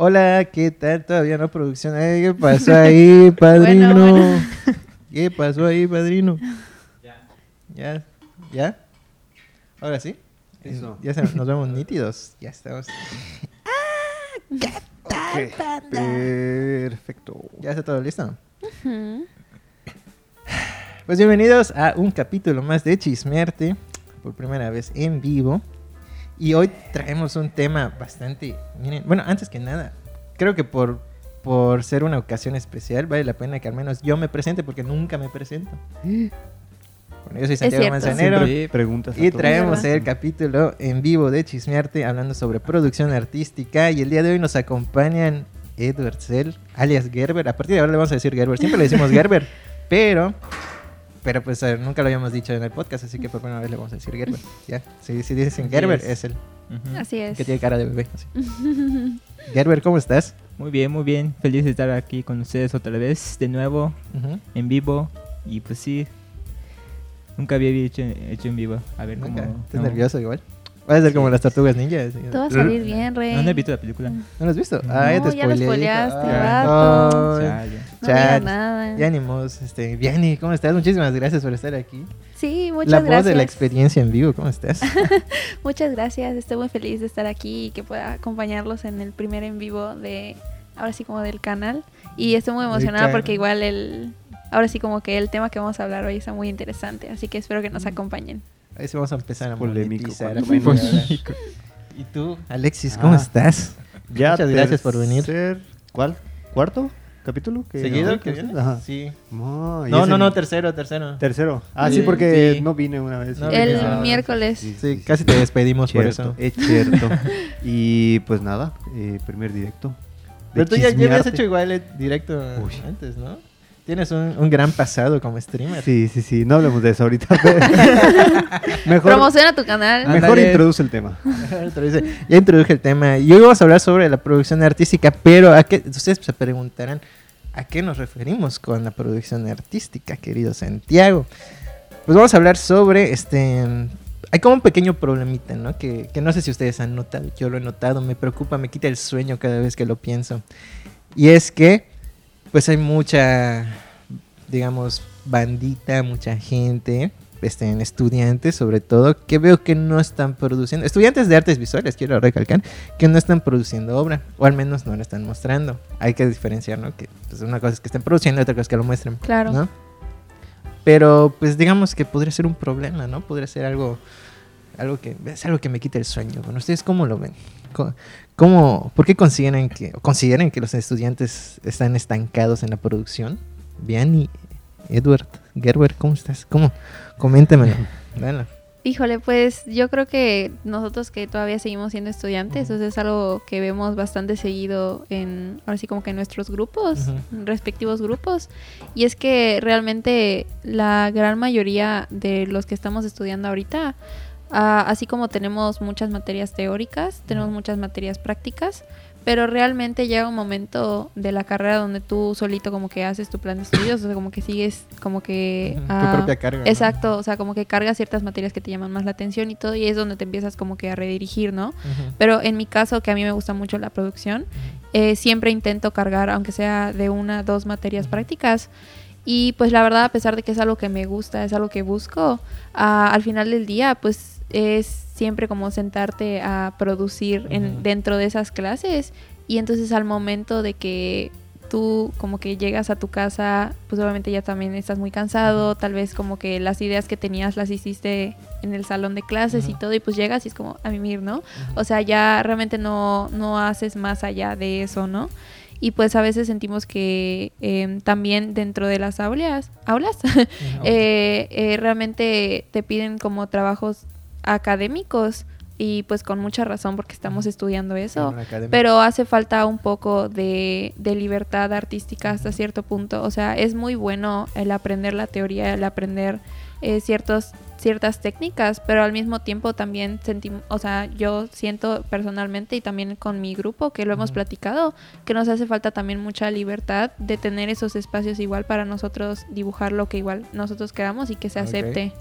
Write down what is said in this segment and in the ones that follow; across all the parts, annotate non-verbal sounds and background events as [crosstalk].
Hola, ¿qué tal? Todavía no producción. Ay, ¿Qué pasó ahí, [laughs] padrino? Bueno, bueno. [laughs] ¿Qué pasó ahí, padrino? Ya. ¿Ya? ¿Ya? ¿Ahora sí? Eso. Ya se- nos vemos nítidos. Ya estamos. [laughs] Ok, Perfecto. ¿Ya está todo listo? Pues bienvenidos a un capítulo más de Chismearte, por primera vez en vivo. Y hoy traemos un tema bastante... Miren, bueno, antes que nada, creo que por, por ser una ocasión especial, vale la pena que al menos yo me presente, porque nunca me presento. Bueno, yo soy Santiago. Manzanero. Preguntas a Y traemos el capítulo en vivo de Chismearte, hablando sobre producción artística. Y el día de hoy nos acompañan Edward Zell, alias Gerber. A partir de ahora le vamos a decir Gerber. Siempre le decimos [laughs] Gerber, pero... Pero pues eh, nunca lo habíamos dicho en el podcast, así que por primera vez le vamos a decir Gerber. [laughs] Ya, si, si dicen Así Gerber, es. es el Así es. que tiene cara de bebé. así. [laughs] Gerber, ¿cómo estás? Muy bien, muy bien. Feliz de estar aquí con ustedes otra vez, de nuevo, en vivo. Y pues sí, nunca había hecho, hecho en vivo. A ver cómo... Nunca. ¿Estás no. nervioso igual? Va a ser como las tortugas ninja. así. Todo va a salir bien, Rey. No, no he visto la película. ¿No lo has visto? No, Ah, ya te ya lo spoileé. spoileaste, vato. no. Chale. No Chat. digas nada. Ya ánimos, este, Vianney, ¿cómo estás? Muchísimas gracias por estar aquí. Sí, muchas la voz gracias. de la experiencia en vivo, ¿cómo estás? [laughs] Muchas gracias. Estoy muy feliz de estar aquí y que pueda acompañarlos en el primer en vivo de, ahora sí como del canal. Y estoy muy emocionada porque igual el, ahora sí como que el tema que vamos a hablar hoy está muy interesante. Así que espero que nos acompañen. Ahí sí vamos a empezar a Polémico, monetizar. ahora. ¿Y tú, Alexis, cómo Ah. estás? Ya Muchas gracias por venir. ¿Cuál? ¿Cuarto capítulo? que ¿Seguido grabamos? que vienes? Ajá. Sí. No, No, no, el no, tercero, tercero. Tercero. Ah, sí, Sí, porque sí. no vine una vez. No el miércoles. Sí, casi te despedimos por eso. es cierto. [laughs] y pues nada, eh, primer directo. Pero tú ya, ya habías hecho igual el directo Uy. antes, ¿no? Tienes un, un gran pasado como streamer. Sí, sí, sí, no hablemos de eso ahorita. [laughs] mejor Promociona tu canal. Mejor Ándale. introduce el tema. Ya introduje el tema. Y hoy vamos a hablar sobre la producción artística, pero ¿a qué? ustedes se preguntarán, ¿a qué nos referimos con la producción artística, querido Santiago? Pues vamos a hablar sobre este... Hay como un pequeño problemita, ¿no? Que, que no sé si ustedes han notado, yo lo he notado, me preocupa, me quita el sueño cada vez que lo pienso. Y es que, pues hay mucha, digamos, bandita, mucha gente, este, en estudiantes sobre todo, que veo que no están produciendo, estudiantes de artes visuales, quiero recalcar, que no están produciendo obra, o al menos no la están mostrando. Hay que diferenciar, ¿no? Que pues, una cosa es que estén produciendo y otra cosa es que lo muestren. Claro. ¿no? Pero pues digamos que podría ser un problema, ¿no? Podría ser algo, algo que, es algo que me quita el sueño. Bueno, ¿ustedes cómo lo ven? ¿Cómo, ¿Por qué consideran que, consideran que los estudiantes están estancados en la producción? Bien, y Edward, Gerber, ¿cómo estás? ¿Cómo? Coméntemelo. Dale. [laughs] Híjole, pues yo creo que nosotros que todavía seguimos siendo estudiantes, eso es algo que vemos bastante seguido en, ahora sí como que en nuestros grupos, respectivos grupos, y es que realmente la gran mayoría de los que estamos estudiando ahorita, ah, así como tenemos muchas materias teóricas, tenemos muchas materias prácticas, pero realmente llega un momento de la carrera donde tú solito como que haces tu plan de estudios, o sea, como que sigues como que... Ah, tu propia carga. ¿no? Exacto, o sea, como que cargas ciertas materias que te llaman más la atención y todo, y es donde te empiezas como que a redirigir, ¿no? Ujú. Pero en mi caso, que a mí me gusta mucho la producción, eh, siempre intento cargar, aunque sea de una, dos materias Ujú. prácticas. Y pues la verdad, a pesar de que es algo que me gusta, es algo que busco, ah, al final del día, pues es siempre como sentarte a producir en, dentro de esas clases. Y entonces al momento de que tú como que llegas a tu casa, pues obviamente ya también estás muy cansado, tal vez como que las ideas que tenías las hiciste en el salón de clases y todo, y pues llegas y es como a mimir, ¿no? O sea, ya realmente no, no haces más allá de eso, ¿no? Y pues a veces sentimos que em, también dentro de las aulas, aulas [laughs] eh, eh, realmente te piden como trabajos académicos y pues con mucha razón porque estamos estudiando eso. Pero hace falta un poco de, de libertad artística hasta cierto punto. O sea, es muy bueno el aprender la teoría, el aprender eh, ciertos, ciertas técnicas, pero al mismo tiempo también sentimos, o sea, yo siento personalmente y también con mi grupo que lo hemos platicado, que nos hace falta también mucha libertad de tener esos espacios igual para nosotros dibujar lo que igual nosotros queramos y que se acepte.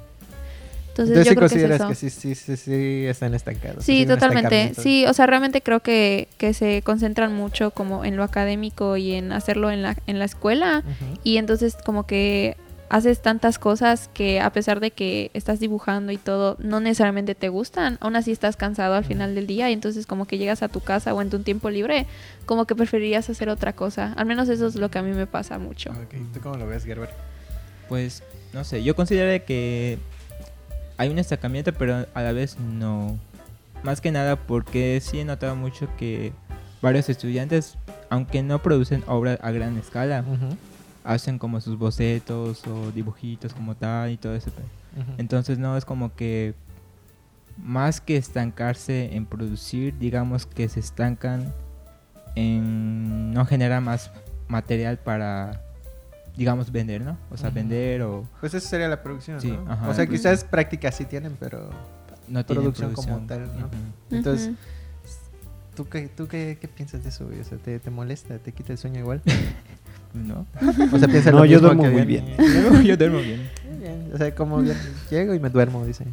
Entonces, Entonces, yo sí creo que es consideras eso. que sí, sí, sí, sí están estancados. Sí, totalmente. Sí, o sea, realmente creo que, que se concentran mucho como en lo académico y en hacerlo en la, en la escuela. Y entonces como que haces tantas cosas que a pesar de que estás dibujando y todo, no necesariamente te gustan, aún así estás cansado al final del día y entonces como que llegas a tu casa o en tu tiempo libre, como que preferirías hacer otra cosa. Al menos eso es lo que a mí me pasa mucho. Ok, ¿Tú cómo lo ves, Gerber? Pues, no sé, yo considero que hay un estancamiento, pero a la vez no. Más que nada porque sí he notado mucho que varios estudiantes, aunque no producen obra a gran escala, hacen como sus bocetos o dibujitos como tal y todo eso. Entonces no es como que más que estancarse en producir, digamos que se estancan en no generar más material para, digamos, vender, ¿no? O sea, Ujú. vender o Pues eso sería la producción, Sí, ¿no? ajá. O sea, quizás prácticas sí tienen, pero no tienen Producción producción. como tal, ¿no? Ujú. Entonces, Ujú. ¿tú qué, tú qué, qué piensas de eso? güey? O sea, ¿te, te molesta? ¿Te quita el sueño igual? [laughs] ¿No? [laughs] O sea, piensa No, lo yo mismo duermo que muy Diana. bien. [laughs] Yo duermo bien. Bien, O sea, como bien, llego y me duermo, dicen.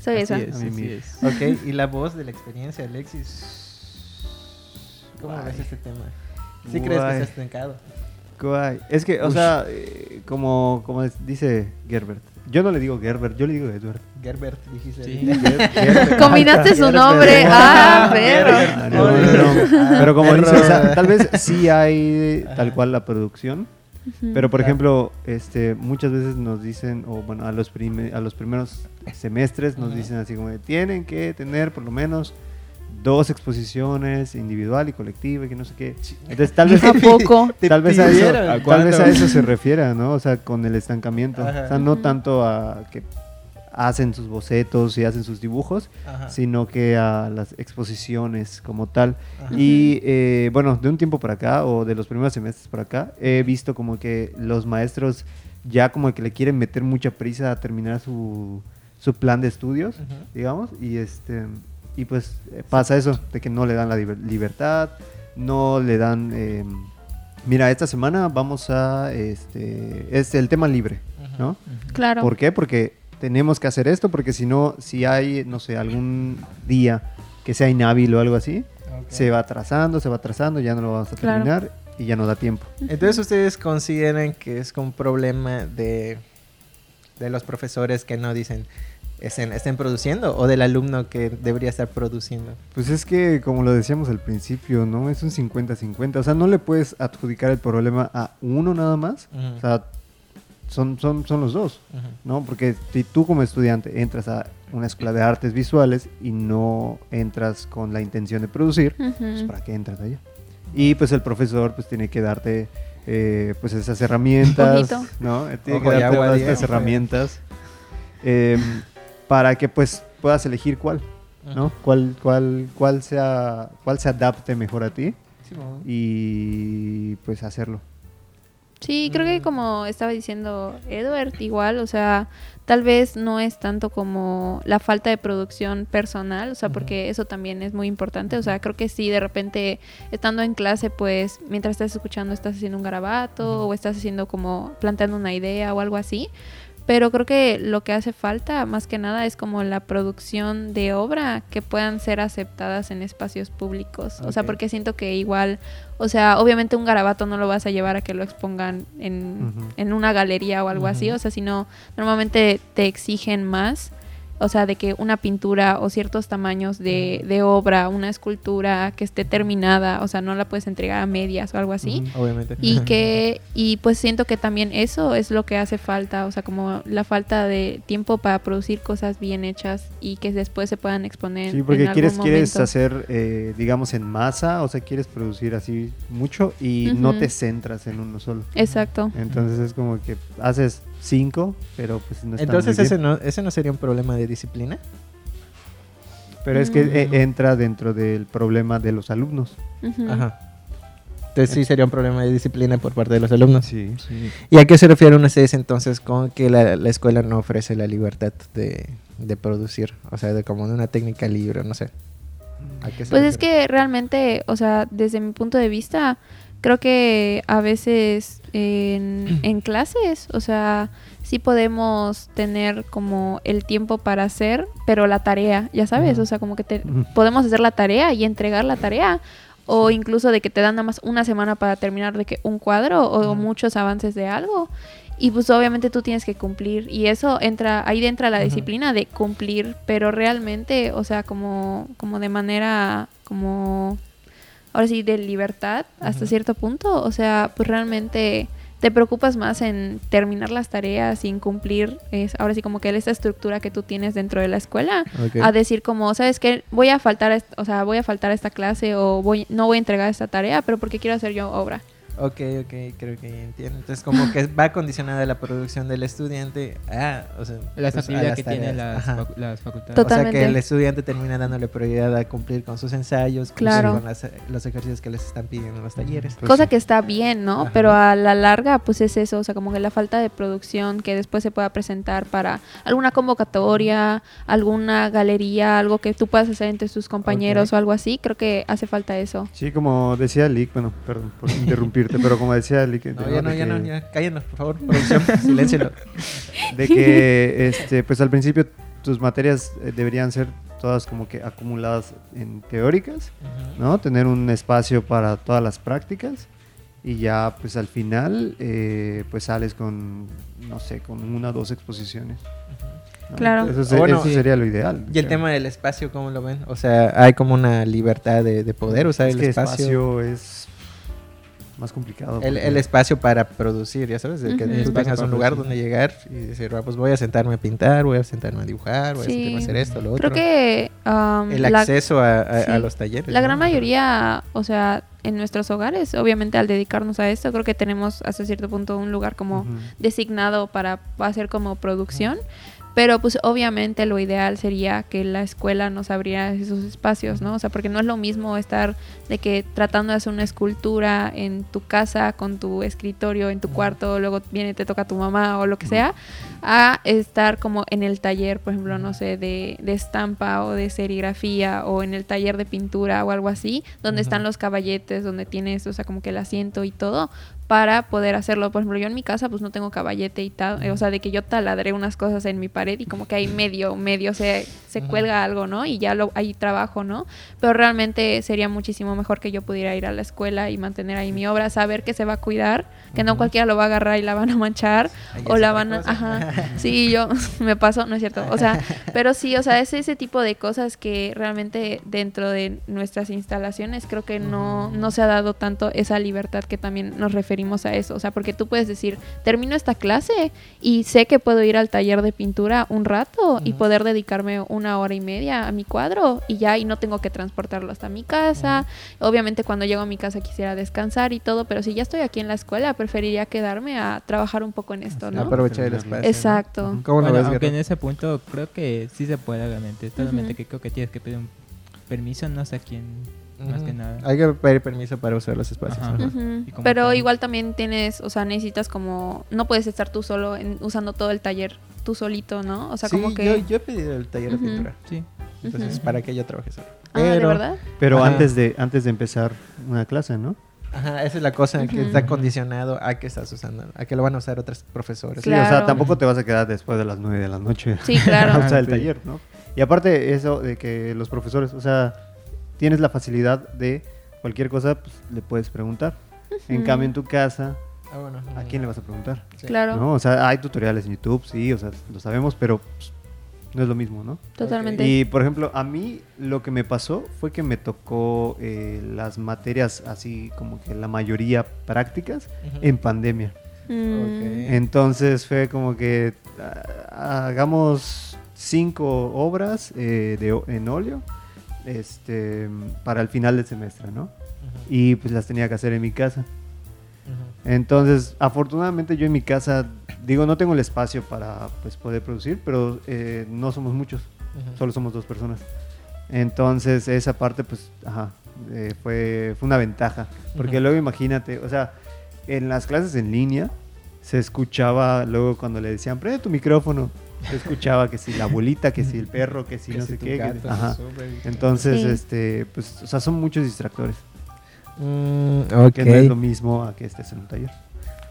Soy esa. es, es. Ok, y la voz de la experiencia, Alexis. ¿Cómo ves este tema? ¿Sí crees que Guay. está Es que, o Ush. sea, eh, como, como dice Gerbert. Yo no le digo Gerbert, yo le digo Edward. Gerbert, dijiste. Sí. ahorita. Ger- [laughs] Gerbert. Combinaste su Gerbert. nombre. Ah, Gerbert. perro. Ah, no, no, no. Ah, Pero como perro. dice, o sea, tal vez sí hay tal cual la producción, pero por ejemplo, este, muchas veces nos dicen, o bueno, a los, prime- a los primeros semestres nos dicen así como, de, tienen que tener por lo menos dos exposiciones, individual y colectiva, y que no sé qué. Entonces tal [laughs] vez... ¿A [laughs] poco? Tal vez, a eso, pidieron. ¿A tal vez a cuándo? eso se [laughs] refiere, ¿no? O sea, con el estancamiento. Ajá. O sea, no tanto a que hacen sus bocetos y hacen sus dibujos, Ajá. sino que a las exposiciones como tal. Ajá. Y eh, bueno, de un tiempo para acá, o de los primeros semestres para acá, he visto como que los maestros ya como que le quieren meter mucha prisa a terminar su, su plan de estudios, digamos, y este y pues eh, pasa eso, de que no le dan la liber- libertad, no le dan... eh, mira, esta semana vamos a... Este, es el tema libre, ¿no? Claro. ¿Por qué? Porque tenemos que hacer esto, porque si no, si hay, no sé, algún día que sea inhábil o algo así, se va atrasando, se va atrasando, ya no lo vamos a Claro. terminar y ya no da tiempo. Entonces, ¿ustedes consideran que es un problema de, de los profesores que no dicen estén, estén produciendo o del alumno que debería estar produciendo? Pues es que, como lo decíamos al principio, ¿no? Es un 50-50. O sea, no le puedes adjudicar el problema a uno nada más. O sea, son, son, son los dos. ¿no? Porque si tú como estudiante entras a una escuela de artes visuales y no entras con la intención de producir, pues. ¿para qué entras allá? Y pues el profesor pues tiene que darte eh, pues esas herramientas. ¿no? Tiene Ojo que darte agua, estas herramientas eh, para que pues puedas elegir cuál, ¿no? Cuál, cuál, cuál, sea, cuál se adapte mejor a ti y pues hacerlo. Sí, creo que Mm. como estaba diciendo Edward, igual, o sea, tal vez no es tanto como la falta de producción personal, o sea, porque eso también es muy importante, o sea, creo que sí, de repente, estando en clase, pues, mientras estás escuchando, estás haciendo un garabato o estás haciendo como, planteando una idea o algo así, pero creo que lo que hace falta, más que nada, es como la producción de obra que puedan ser aceptadas en espacios públicos. O sea, porque siento que igual, o sea, obviamente un garabato no lo vas a llevar a que lo expongan en, en una galería o algo así. O sea, sino normalmente te exigen más. O sea, de que una pintura o ciertos tamaños de, de obra, una escultura que esté terminada, o sea, no la puedes entregar a medias o algo así. Obviamente. Y [laughs] que, y pues siento que también eso es lo que hace falta, o sea, como la falta de tiempo para producir cosas bien hechas y que después se puedan exponer. Sí, porque en quieres, algún quieres hacer, eh, digamos, en masa, o sea, quieres producir así mucho y no te centras en uno solo. Exacto. Entonces es como que haces cinco, pero pues no están Entonces, muy ese bien. no, ¿ese no sería un problema de disciplina? Pero es que eh, Mm. entra dentro del problema de los alumnos. Ujú. Ajá. Entonces sí sería un problema de disciplina por parte de los alumnos. Sí. ¿Y a qué se refieren ustedes entonces con que la, la escuela no ofrece la libertad de, de producir? O sea, de como de una técnica libre, no sé. ¿A qué se Pues es que realmente, o sea, desde mi punto de vista, creo que a veces en, [clears throat] en clases, o sea, sí podemos tener como el tiempo para hacer, pero la tarea, ya sabes, o sea, como que te- podemos hacer la tarea y entregar la tarea. O incluso de que te dan nada más una semana para terminar de que un cuadro o muchos avances de algo. Y pues obviamente tú tienes que cumplir. Y eso entra, ahí entra la disciplina de cumplir. Pero realmente, o sea, como, como de manera, como, ahora sí, de libertad hasta cierto punto. O sea, pues realmente te preocupas más en terminar las tareas y en cumplir, es, ahora sí, como que esa estructura que tú tienes dentro de la escuela a decir como, ¿sabes qué? Voy a faltar, a o sea, voy a faltar a esta clase o voy no voy a entregar esta tarea, pero porque quiero hacer yo obra. Ok, ok, creo que entiendo. Entonces, como que va condicionada la producción del estudiante a, o sea, Las pues, a que tienen las, facu- las facultades. O sea, Totalmente. que el estudiante termina dándole prioridad a cumplir con sus ensayos, cumplir Claro. con las- los ejercicios que les están pidiendo en los talleres. Pues Cosa sí. que está bien, ¿no? Ajá. Pero a la larga, pues es eso, o sea, como que la falta de producción que después se pueda presentar para alguna convocatoria, alguna galería, algo que tú puedas hacer entre tus compañeros Ok. o algo así, creo que hace falta eso. Sí, como decía Lick, bueno, perdón por [laughs] interrumpirte, pero como decía Lick, No, ¿no? ya no, de ya no, que- ya. Cállenos, por favor, producción. [laughs] Siléncielo. de que este pues al principio tus materias eh, deberían ser todas como que acumuladas en teóricas, ¿no? Tener un espacio para todas las prácticas y ya pues al final eh, pues sales con no sé, con una o dos exposiciones. ¿no? Claro. Eso, se- Bueno, eso sería lo ideal. Y el tema del espacio, ¿cómo lo ven? O sea, hay como una libertad de, de poder usar es el que espacio. espacio es más complicado. El, porque- el espacio para producir, ya sabes, de que tú Espacio tengas un lugar producir. donde llegar y decir, "Ah, pues voy a sentarme a pintar, voy a sentarme a dibujar, voy a sentarme a hacer esto, lo otro. Creo que um, el la- acceso a, a- sí. a los talleres. La ¿no? gran mayoría, o sea, en nuestros hogares, obviamente al dedicarnos a esto, creo que tenemos hasta cierto punto un lugar como designado para hacer como producción. Pero pues obviamente lo ideal sería que la escuela nos abriera esos espacios, ¿no? O sea, porque no es lo mismo estar de que tratando de hacer una escultura en tu casa con tu escritorio en tu cuarto, luego viene y te toca tu mamá o lo que sea, a estar como en el taller, por ejemplo, no sé, de, de estampa o de serigrafía o en el taller de pintura o algo así, donde están los caballetes, donde tienes, o sea, como que el asiento y todo, para poder hacerlo. Por ejemplo, yo en mi casa pues no tengo caballete y tal, eh, o sea, de que yo taladré unas cosas en mi pared y como que ahí medio, medio se, se cuelga algo, ¿no? Y ya lo, ahí trabajo, ¿no? Pero realmente sería muchísimo mejor que yo pudiera ir a la escuela y mantener ahí mi obra, saber que se va a cuidar, que no cualquiera lo va a agarrar y la van a manchar Ahí o la van a... Ajá. [laughs] Sí, yo [laughs] me pasó, no es cierto. O sea, [laughs] pero sí, o sea, es ese tipo de cosas que realmente dentro de nuestras instalaciones creo que no, no se ha dado tanto esa libertad que también nos referimos a eso. O sea, porque tú puedes decir, termino esta clase y sé que puedo ir al taller de pintura un rato y poder dedicarme una hora y media a mi cuadro y ya, y no tengo que transportarlo hasta mi casa. Obviamente cuando llego a mi casa quisiera descansar y todo, pero si ya estoy aquí en la escuela, preferiría quedarme a trabajar un poco en esto, ¿no? Aprovechar el espacio. ¿no? Exacto. ¿Cómo lo Bueno, ves, aunque Guerrero? en ese punto creo que sí se puede realmente. Solamente Ujú. que creo que tienes que pedir un permiso, no sé a quién, más que Ujú. nada. Hay que pedir permiso para usar los espacios. Ajá. ajá. Pero igual también tienes, o sea, necesitas como, no puedes estar tú solo en- usando todo el taller, tú solito, ¿no? O sea, Sí, como que... yo, yo he pedido el taller de pintura. Sí. Entonces, para que yo trabaje solo. Ah, ¿de Pero- verdad? Pero Ajá. antes de antes de empezar una clase, ¿no? Ajá, esa es la cosa que está condicionado a que estás usando, a que lo van a usar otros profesores. Sí, o sea, tampoco te vas a quedar después de las 9 de la noche Sí, claro. [laughs] a usar el Sí. taller, ¿no? Y aparte eso de que los profesores, o sea, tienes la facilidad de cualquier cosa, pues le puedes preguntar. En cambio, en tu casa, Ah, bueno, ¿a quién le vas a preguntar? Sí. Claro, ¿No? O sea, hay tutoriales en YouTube, sí, o sea, lo sabemos, pero pues, no es lo mismo, ¿no? totalmente. Y por ejemplo, a mí lo que me pasó fue que me tocó eh, las materias así como que la mayoría prácticas en pandemia. Mm. Entonces fue como que ah, hagamos cinco obras eh, de, en óleo este, para el final del semestre, ¿no? Y pues las tenía que hacer en mi casa. Entonces, afortunadamente yo en mi casa, digo, no tengo el espacio para pues, poder producir, pero eh, no somos muchos, solo somos dos personas. Entonces, esa parte, pues, ajá, eh, fue, fue una ventaja. Porque luego imagínate, o sea, en las clases en línea se escuchaba luego cuando le decían, prende tu micrófono, se escuchaba que si la abuelita, que si el perro, que si Que no si sé qué. que- ajá. Entonces, Sí. este, pues, o sea, son muchos distractores. Mm. Que no es lo mismo a que estés en un taller.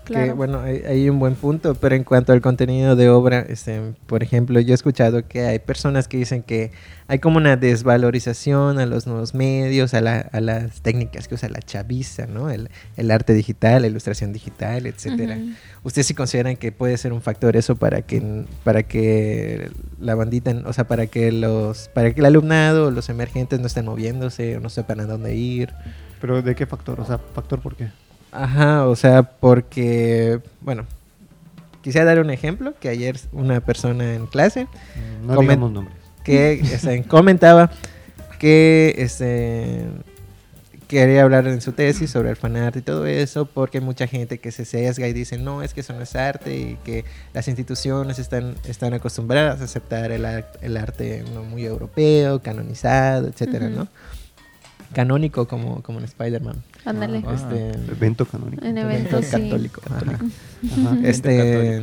Que, bueno, hay, hay un buen punto, pero en cuanto al contenido de obra, este, por ejemplo, yo he escuchado que hay personas que dicen que hay como una desvalorización a los nuevos medios, a, la- a las técnicas que usa la chaviza, ¿no? El, el arte digital, la ilustración digital, etcétera. Ujú. ¿Ustedes sí consideran que puede ser un factor eso para que para que la bandita, o sea, para que los para que el alumnado, los emergentes no estén moviéndose o no sepan a dónde ir? Pero ¿de qué factor? O sea, ¿factor por qué? Ajá, o sea, porque, bueno, quisiera dar un ejemplo, que ayer una persona en clase No digamos nombres. que este, [laughs] comentaba que este, quería hablar en su tesis sobre el fanart y todo eso, porque hay mucha gente que se sesga y dice, no, es que eso no es arte y que las instituciones están, están acostumbradas a aceptar el, el arte ¿no? muy europeo, canonizado, etcétera. ¿no? Canónico como, como en Spider-Man. Ándale. Ah. Este, Evento canónico. En evento sí. católico. ajá. Ajá. Este.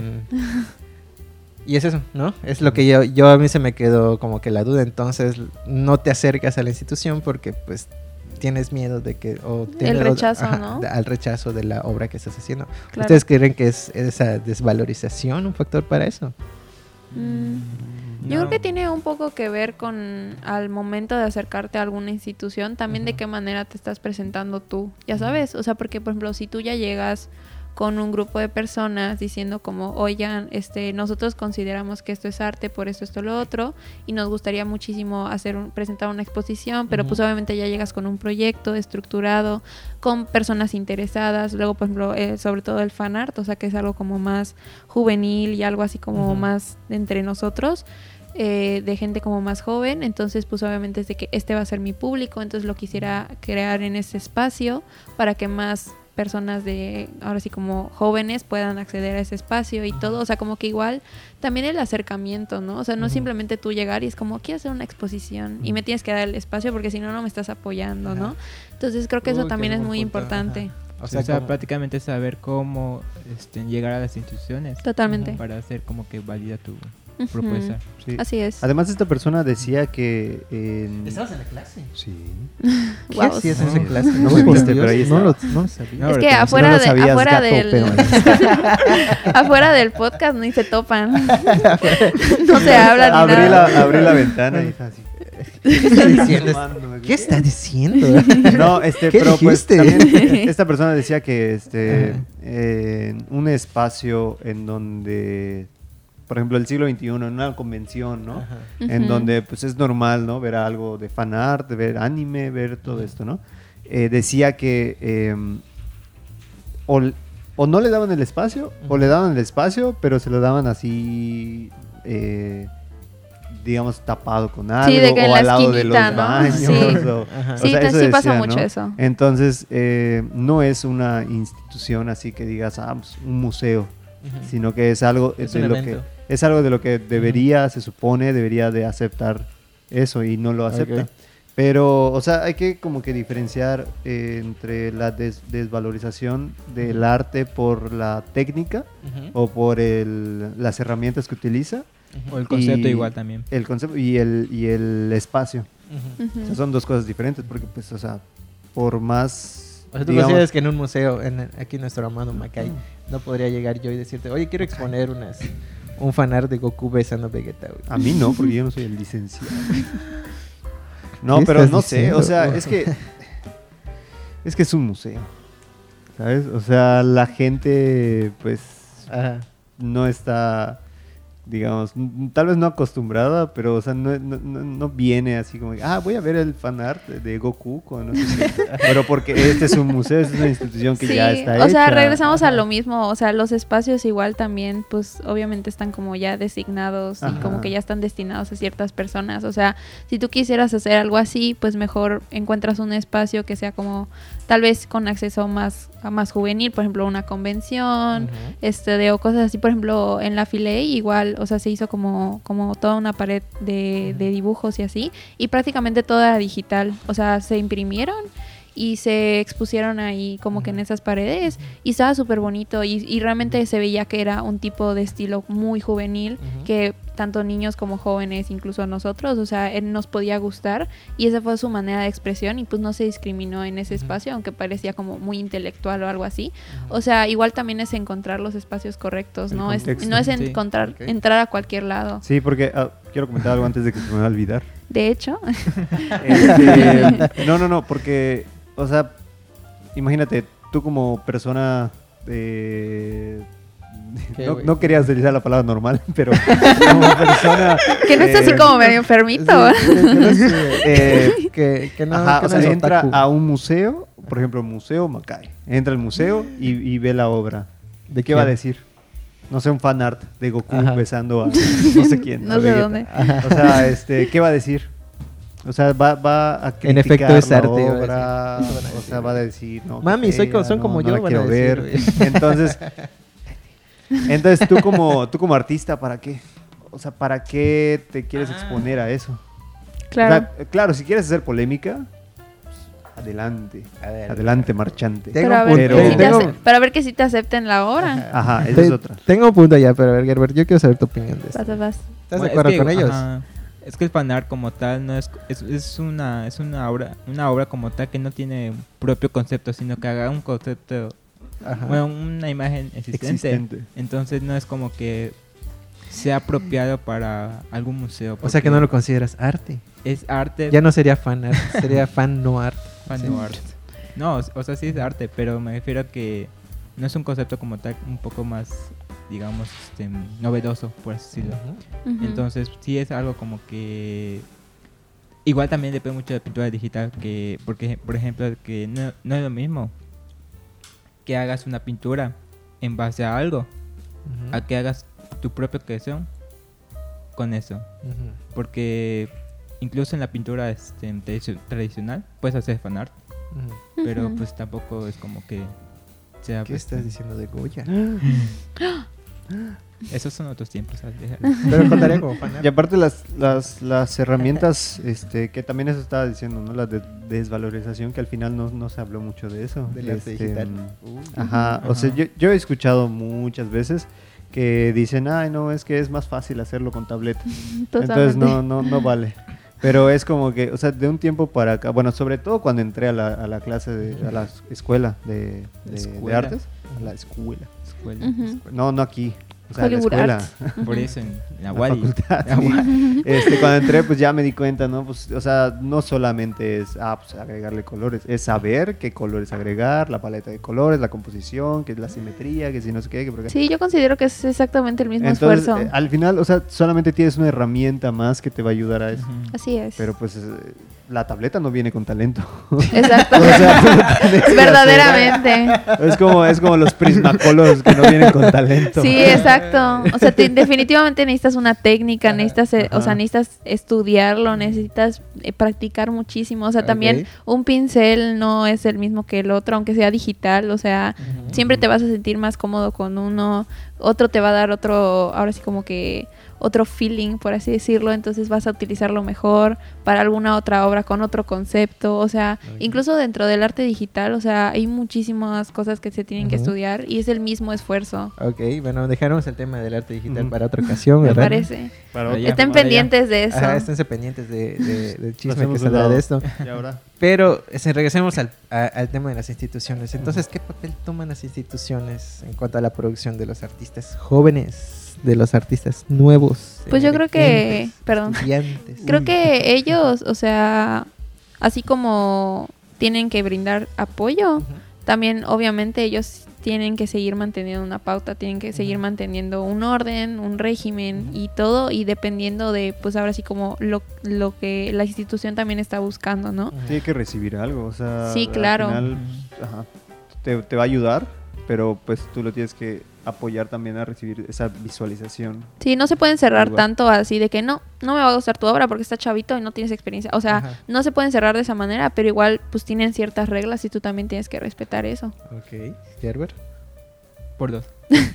Y es eso, ¿no? Es lo que yo, yo a mí se me quedó como que la duda. Entonces, no te acercas a la institución porque, pues, tienes miedo de que. O o- rechazo, ¿no? Al rechazo de la obra que estás haciendo. Claro. ¿Ustedes creen que es esa desvalorización un factor para eso? Mm, No. Yo creo que tiene un poco que ver con al momento de acercarte a alguna institución, también de qué manera te estás presentando tú, ya sabes, o sea, porque por ejemplo, si tú ya llegas con un grupo de personas diciendo como, oigan, este, nosotros consideramos que esto es arte por esto, esto, lo otro, y nos gustaría muchísimo hacer un- presentar una exposición, pero pues obviamente ya llegas con un proyecto estructurado, con personas interesadas, luego por ejemplo, eh, sobre todo el fan art, o sea que es algo como más juvenil y algo así como más entre nosotros. eh, de gente como más joven, entonces pues obviamente es de que este va a ser mi público, entonces lo quisiera crear en ese espacio para que más personas de ahora sí como jóvenes puedan acceder a ese espacio y todo, o sea, como que igual también el acercamiento, ¿no? O sea, no Ujú. simplemente tú llegar y es como quiero hacer una exposición y me tienes que dar el espacio porque si no no me estás apoyando, ¿no? Entonces creo que eso también es muy punto, importante. ajá. O sea, como- prácticamente saber cómo este, llegar a las instituciones Totalmente. para hacer como que valida tu Propuesta. Sí. Así es. Además, esta persona decía que. en- en la clase? Sí. [laughs] ¿Qué Guau. hacías en esa No, clase? no me Dios, pero ahí no lo, estaba. no lo sabía. No, Es que afuera, no de, sabías, afuera gato, del pero- [laughs] afuera del podcast ni se topan. [laughs] no se habla ni abrí, nada. la, abrí la ventana y está así. ¿Qué está diciendo? ¿Qué está diciendo? No, este, ¿Qué pero pues también esta persona decía que este un espacio en donde, por ejemplo, el siglo XXI, en una convención, ¿no? Ajá. En donde pues es normal, ¿no? Ver algo de fan art, ver anime, ver todo esto, ¿no? Eh, decía que eh, o, no le daban el espacio, o le daban el espacio, pero se lo daban así, eh, digamos, tapado con algo, Sí, de que en o la al lado de los ¿no? baños, Sí. [laughs] o- Ajá. o Sí, sea, te- eso sí pasa decía, mucho ¿no? eso. Entonces, eh, no es una institución así que digas, ah, pues, un museo, Sino que es algo Es de lo que es algo de lo que debería, se supone, debería de aceptar eso y no lo acepta. Ok. Pero, o sea, hay que como que diferenciar eh, entre la des- desvalorización del arte por la técnica Ujú. o por el- las herramientas que utiliza, O el concepto Y- igual también. el concepto y el, y el espacio. O sea, son dos cosas diferentes porque, pues, o sea, por más... O sea, tú digamos- consideras que en un museo, en, aquí nuestro amado Macay, no podría llegar yo y decirte, oye, quiero exponer unas, un fanar de Goku besando a Vegeta, güey. A mí no, porque yo no soy el licenciado. [laughs] No, ¿Qué pero no sé, diciendo? o sea, es que es que es un museo. ¿Sabes? O sea, la gente pues Ajá. no está digamos, tal vez no acostumbrada, pero o sea, no, no- no- viene así como, ah, voy a ver el fanart de, Goku con no sé qué". [laughs] Pero porque este es un museo, es una institución que Sí, ya está o sea, hecha. regresamos a lo mismo, o sea, los espacios igual también, pues obviamente están como ya designados y como que ya están destinados a ciertas personas, o sea, si tú quisieras hacer algo así, pues mejor encuentras un espacio que sea como tal vez con acceso más a más juvenil, por ejemplo, una convención, este de o cosas así, por ejemplo, en la Filey igual, o sea, se hizo como como toda una pared de, de dibujos y así, y prácticamente toda era digital, o sea, se imprimieron y se expusieron ahí como que en esas paredes y estaba súper bonito y, y realmente se veía que era un tipo de estilo muy juvenil que tanto niños como jóvenes, incluso nosotros, o sea, él nos podía gustar y esa fue su manera de expresión y pues no se discriminó en ese espacio, aunque parecía como muy intelectual o algo así. O sea, igual también es encontrar los espacios correctos, no es no es Sí. encontrar entrar a cualquier lado. Sí, porque ah, quiero comentar algo antes de que se me va a olvidar. [laughs] De hecho, [laughs] Este, no, no, no, porque, o sea, imagínate, tú como persona eh, ¿Qué, no, quería utilizar la palabra normal, [laughs] pero [laughs] como persona... que no está así eh, como medio enfermito. Sí, que- no [laughs] es, eh, que, que no, Ajá, que o no sea, es entra otaku. a un museo, por ejemplo, Museo Macay. Entra al museo y, y ve la obra. ¿De qué va a decir? No sé, un fan art de Goku Ajá. besando a no sé quién. No a sé Vegeta. dónde. O sea, este, ¿qué va a decir? O sea, va, va a criticar En efecto es arte, obra, o sea, va a decir, no, Mami, soy son no, como no yo, la van a quiero decir, ver. güey. Entonces, entonces tú como, tú como artista, ¿para qué? O sea, ¿para qué te quieres Ah. exponer a eso? Claro. O sea, claro, si quieres hacer polémica, pues, adelante. A ver. Adelante, marchante. Tengo pero a un ver, Tengo- para ver que sí te acepten la obra. Ajá, esa Te- es otra. Tengo un punto ya, pero a ver, Gerber, yo quiero saber tu opinión de esto. Vas, vas. ¿Estás Bueno, de acuerdo es que, con ellos? ajá, es que el fanart como tal no es, es, es una es una obra una obra como tal que no tiene un propio concepto sino que haga un concepto Ajá. bueno una imagen existente. Existente. entonces no es como que sea apropiado para algún museo o sea que porque no lo consideras arte. es arte Ya no sería fan art, sería fan no art. fan Sí. no art. no o- sea sí es arte pero me refiero a que no es un concepto como tal un poco más digamos este, novedoso por así decirlo. Entonces, sí es algo como que. Igual también depende mucho de pintura digital, que porque por ejemplo, que no, no es lo mismo que hagas una pintura en base a algo, a que hagas tu propia creación con eso. Porque incluso en la pintura este, tradi- tradicional puedes hacer fanart, pero pues tampoco es como que sea... ¿Qué pues, estás diciendo de Goya? [gasps] [gasps] [gasps] [laughs] [gasps] Esos son otros tiempos. [laughs] Pero contaría como. Y aparte las, las, las herramientas, este, que también eso estaba diciendo, ¿no? La de desvalorización, que al final no, no se habló mucho de eso. Del arte Este, digital. mm, Uh. Ajá, o sea, yo, yo he escuchado muchas veces que dicen, ay, no, es que es más fácil hacerlo con tableta. [laughs] Entonces no, no, no vale. Pero es como que, o sea, de un tiempo para acá, bueno, sobre todo cuando entré a la, a la clase, de, a la escuela de, de- de Escuela. artes, a la escuela. Escuela. No, no aquí, o sea, a la Hollywood escuela. Arts. [laughs] Por eso en la facultad, sí. [laughs] Este, cuando entré, pues ya me di cuenta, ¿no? Pues, o sea, no solamente es ah, pues, agregarle colores, es saber qué colores agregar, la paleta de colores, la composición, que es la simetría, que si no sé qué, que. Sí, yo considero que es exactamente el mismo Entonces, esfuerzo. eh, al final, o sea, solamente tienes una herramienta más que te va a ayudar a eso. Así es. Pero pues eh, la tableta no viene con talento. [laughs] Exacto. [laughs] O sea. [laughs] Verdaderamente. Es como, es como los prismacolos que no vienen con talento. Sí, exacto. O sea, te- definitivamente necesitas una técnica, necesitas, eh, o sea, necesitas estudiarlo, necesitas eh, practicar muchísimo. O sea, también un pincel no es el mismo que el otro, aunque sea digital. O sea, siempre te vas a sentir más cómodo con uno, otro te va a dar otro, ahora sí como que otro feeling, por así decirlo, entonces vas a utilizarlo mejor para alguna otra obra con otro concepto, o sea, incluso dentro del arte digital, o sea, hay muchísimas cosas que se tienen que estudiar y es el mismo esfuerzo, Ok, bueno, dejaremos el tema del arte digital para otra ocasión, me ¿verdad? parece. Para Estén pendientes de eso. Ajá, esténse pendientes de, de- del chisme que lado. de esto. Y ahora. Pero regresemos al, a- al tema de las instituciones. Entonces, ¿qué papel toman las instituciones en cuanto a la producción de los artistas jóvenes, de los artistas nuevos? Pues yo creo que- perdón. Creo que ellos, o sea, así como tienen que brindar apoyo, también obviamente ellos tienen que seguir manteniendo una pauta, tienen que seguir manteniendo un orden, un régimen y todo, y dependiendo de, pues ahora sí como lo, lo que la institución también está buscando, ¿no? Tiene que recibir algo, o sea. Sí, al claro. final, ajá, te, te va a ayudar, pero pues tú lo tienes que apoyar también a recibir esa visualización. Sí, no se pueden cerrar Igual. tanto así de que no, no me va a gustar tu obra porque está chavito y no tienes experiencia. O sea, Ajá. no se pueden cerrar de esa manera, pero igual pues tienen ciertas reglas y tú también tienes que respetar eso. Ok, Gerber. Por dos.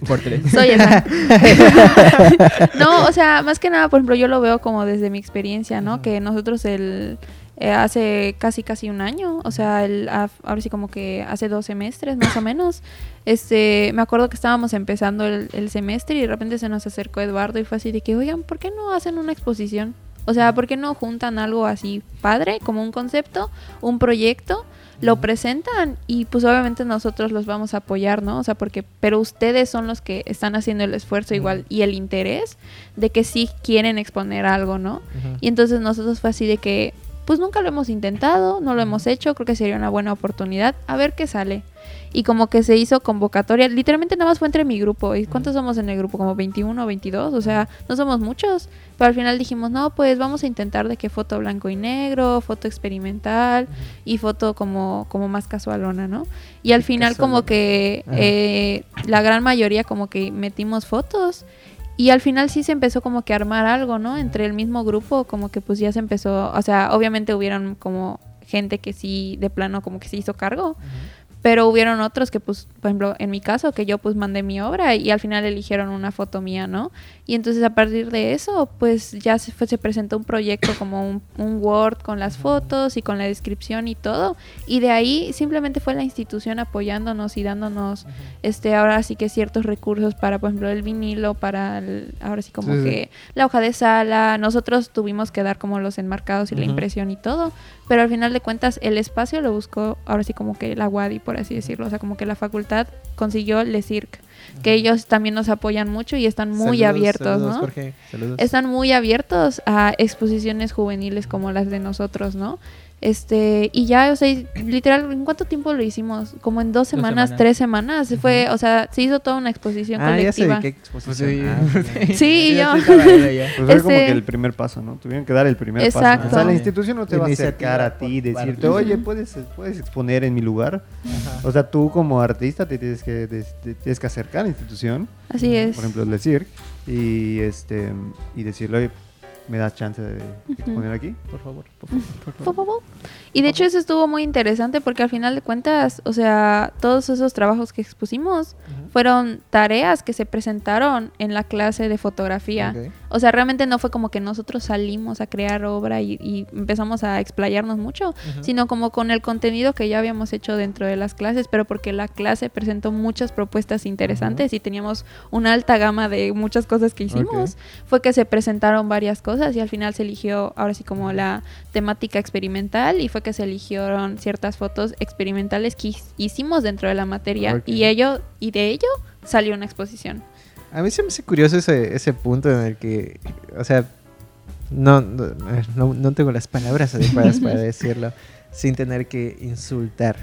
Por tres. [laughs] Soy esa. [laughs] no, o sea, más que nada, por ejemplo, yo lo veo como desde mi experiencia, ¿no? Que nosotros el, eh, hace casi casi un año, o sea, el, a- ahora sí como que hace dos semestres más o menos. Este, me acuerdo que estábamos empezando el, el semestre y de repente se nos acercó Eduardo y fue así de que, oigan, ¿por qué no hacen una exposición? O sea, ¿por qué no juntan algo así padre, como un concepto, un proyecto, lo presentan y pues obviamente nosotros los vamos a apoyar, ¿no? O sea, porque, pero ustedes son los que están haciendo el esfuerzo igual y el interés de que sí quieren exponer algo, ¿no? Y entonces nosotros fue así de que, pues nunca lo hemos intentado, no lo hemos hecho, creo que sería una buena oportunidad, a ver qué sale. Y como que se hizo convocatoria, literalmente nada más fue entre mi grupo. ¿Y cuántos somos en el grupo? Como 21 o 22, o sea, no somos muchos. Pero al final dijimos, no, pues vamos a intentar de que foto blanco y negro, foto experimental y foto como, como más casualona, ¿no? Y al final como que eh, la gran mayoría como que metimos fotos y al final sí se empezó como que a armar algo, ¿no? Entre el mismo grupo como que pues ya se empezó, o sea, obviamente hubieron como gente que sí de plano como que se hizo cargo, pero hubieron otros que pues, por ejemplo, en mi caso, que yo pues mandé mi obra y al final eligieron una foto mía, ¿no? Y entonces a partir de eso, pues ya se, fue, se presentó un proyecto como un, un Word con las fotos y con la descripción y todo. Y de ahí simplemente fue la institución apoyándonos y dándonos, este, ahora sí que ciertos recursos para, por ejemplo, el vinilo, para, el- ahora sí como Sí, que la hoja de sala. Nosotros tuvimos que dar como los enmarcados y la Ujú. impresión y todo. Pero al final de cuentas, el espacio lo buscó, ahora sí como que la WADI, por así decirlo. O sea, como que la facultad consiguió Le Cirque. Que ellos también nos apoyan mucho y están muy Saludos, abiertos, saludos, ¿no? Jorge, saludos. están muy abiertos a exposiciones juveniles como las de nosotros, ¿no? Este, y ya, o sea, y literal, ¿en cuánto tiempo lo hicimos? Como en dos semanas, semanas. tres semanas. Se Fue, o sea, se hizo toda una exposición ah, ya sé de colectiva. qué Pues exposición. sí, Ah. [laughs] Sí, yo. ahí ya. Pues fue como Este- que el primer paso, ¿no? Tuvieron que dar el primer Exacto. paso. O sea, la institución no te va a acercar a ti y decirte, oye, puedes, puedes exponer en mi lugar. Ajá. O sea, tú como artista te tienes que, te tienes que acercar a la institución, Así es. por ejemplo, el de Cirque, y, este, y decirle, oye, me das chance de exponer aquí. Por favor, por favor, por Po, favor. po, po. Y de hecho eso estuvo muy interesante porque al final de cuentas, o sea, todos esos trabajos que expusimos. Fueron tareas que se presentaron en la clase de fotografía. O sea, realmente no fue como que nosotros salimos a crear obra y, y empezamos a explayarnos mucho, sino como con el contenido que ya habíamos hecho dentro de las clases, pero porque la clase presentó muchas propuestas interesantes y teníamos una alta gama de muchas cosas que hicimos, fue que se presentaron varias cosas y al final se eligió ahora sí como la temática experimental y fue que se eligieron ciertas fotos experimentales que hicimos dentro de la materia y ello y de ello salió una exposición. A mí se me hace curioso ese, ese punto en el que, o sea, no, no, no, no tengo las palabras adecuadas para [laughs] decirlo sin tener que insultar.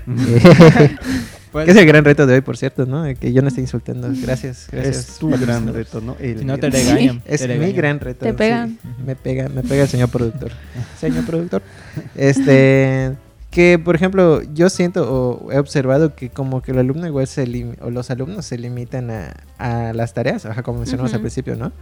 Pues, [laughs] que es el gran reto de hoy, por cierto, ¿no? Que yo no esté insultando. Gracias, gracias. Es tu gran reto, ¿no? El- si no te regañan. Es te mi gran reto. Te sí. pegan. Me pega, me pega el señor productor. Señor productor. Este, [laughs] que por ejemplo, yo siento o he observado que como que el alumno igual se lim- o los alumnos se limitan a, a las tareas, ajá, como mencionamos al Ujú. principio, ¿no?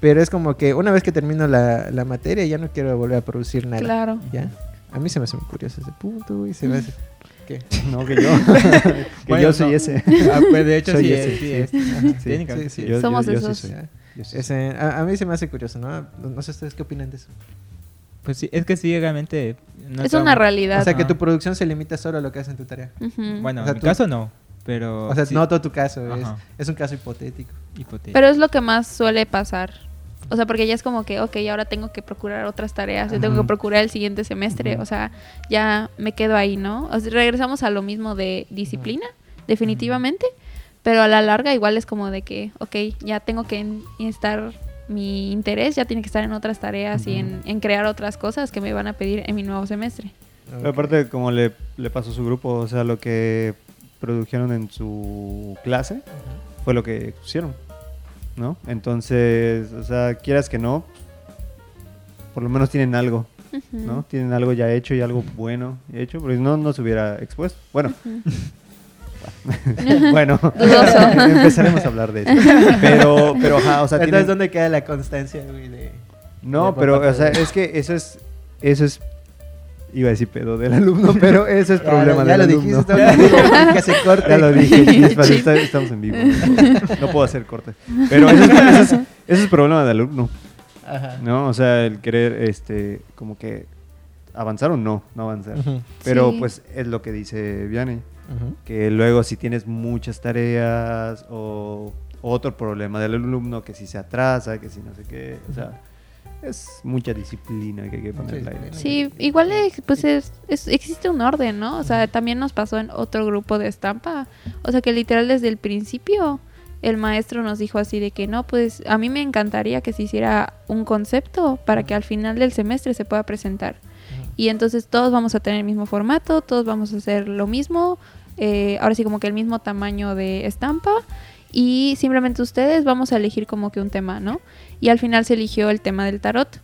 Pero es como que una vez que termino la, la materia ya no quiero volver a producir nada. Claro. ¿Ya? A mí se me hace muy curioso ese punto y se me hace... [laughs] ¿Qué? No, que yo. [laughs] que Bueno, yo soy no. ese. Ah, pues de hecho Soy sí ese, es, sí sí. es. Sí, sí sí. es. Somos yo sí esos. soy. Yo Ese- a, a mí se me hace curioso. No, no sé ustedes qué opinan de eso. Pues sí, es que sí, no es una realidad. O sea, que tu producción se limita solo a lo que haces en tu tarea. Bueno, O sea, en tú- caso no, pero... O sea, sí, no todo tu caso, es, un caso hipotético. hipotético. Pero es lo que más suele pasar. O sea, porque ya es como que, ok, ahora tengo que procurar otras tareas, yo tengo que procurar el siguiente semestre, o sea, ya me quedo ahí, ¿no? O sea, regresamos a lo mismo de disciplina, definitivamente, pero a la larga igual es como de que, ok, ya tengo que estar, mi interés ya tiene que estar en otras tareas y en, en crear otras cosas que me van a pedir en mi nuevo semestre. Pero aparte, como le, le pasó a su grupo, o sea, lo que produjeron en su clase fue lo que pusieron, ¿no? Entonces, o sea, quieras que no, por lo menos tienen algo. ¿no? Tienen algo ya hecho y algo bueno hecho, porque si no, no se hubiera expuesto. Bueno, [laughs] [laughs] bueno, [laughs] empezaremos a hablar de eso. Pero, pero, ajá, o sea, Entonces, tienen- ¿dónde queda la constancia, güey? De... No, de pero, o sea, de- es que eso es, eso es, iba a decir pedo del alumno, pero eso es Ya, problema ya del lo alumno. dijiste, está bien, que se corte. Ya lo dije, estamos en vivo. No puedo hacer corte. Pero eso es, eso es- eso es problema del alumno, Ajá. ¿no? O sea, el querer, este, como que ¿avanzaron? No, no avanzaron. Ujú, Pero Sí. pues es lo que dice Vianney, que luego si tienes muchas tareas o otro problema del alumno, que si se atrasa, que si no sé qué, o sea, es mucha disciplina que hay que ponerla ahí. Sí, igual es- pues es, es- existe un orden, ¿no? O sea, también nos pasó en otro grupo de estampa. O sea, que literal desde el principio el maestro nos dijo así de que no, pues a mí me encantaría que se hiciera un concepto para que al final del semestre se pueda presentar. Y entonces todos vamos a tener el mismo formato, todos vamos a hacer lo mismo, eh, ahora sí como que el mismo tamaño de estampa y simplemente ustedes vamos a elegir como que un tema, ¿no? Y al final se eligió el tema del tarot.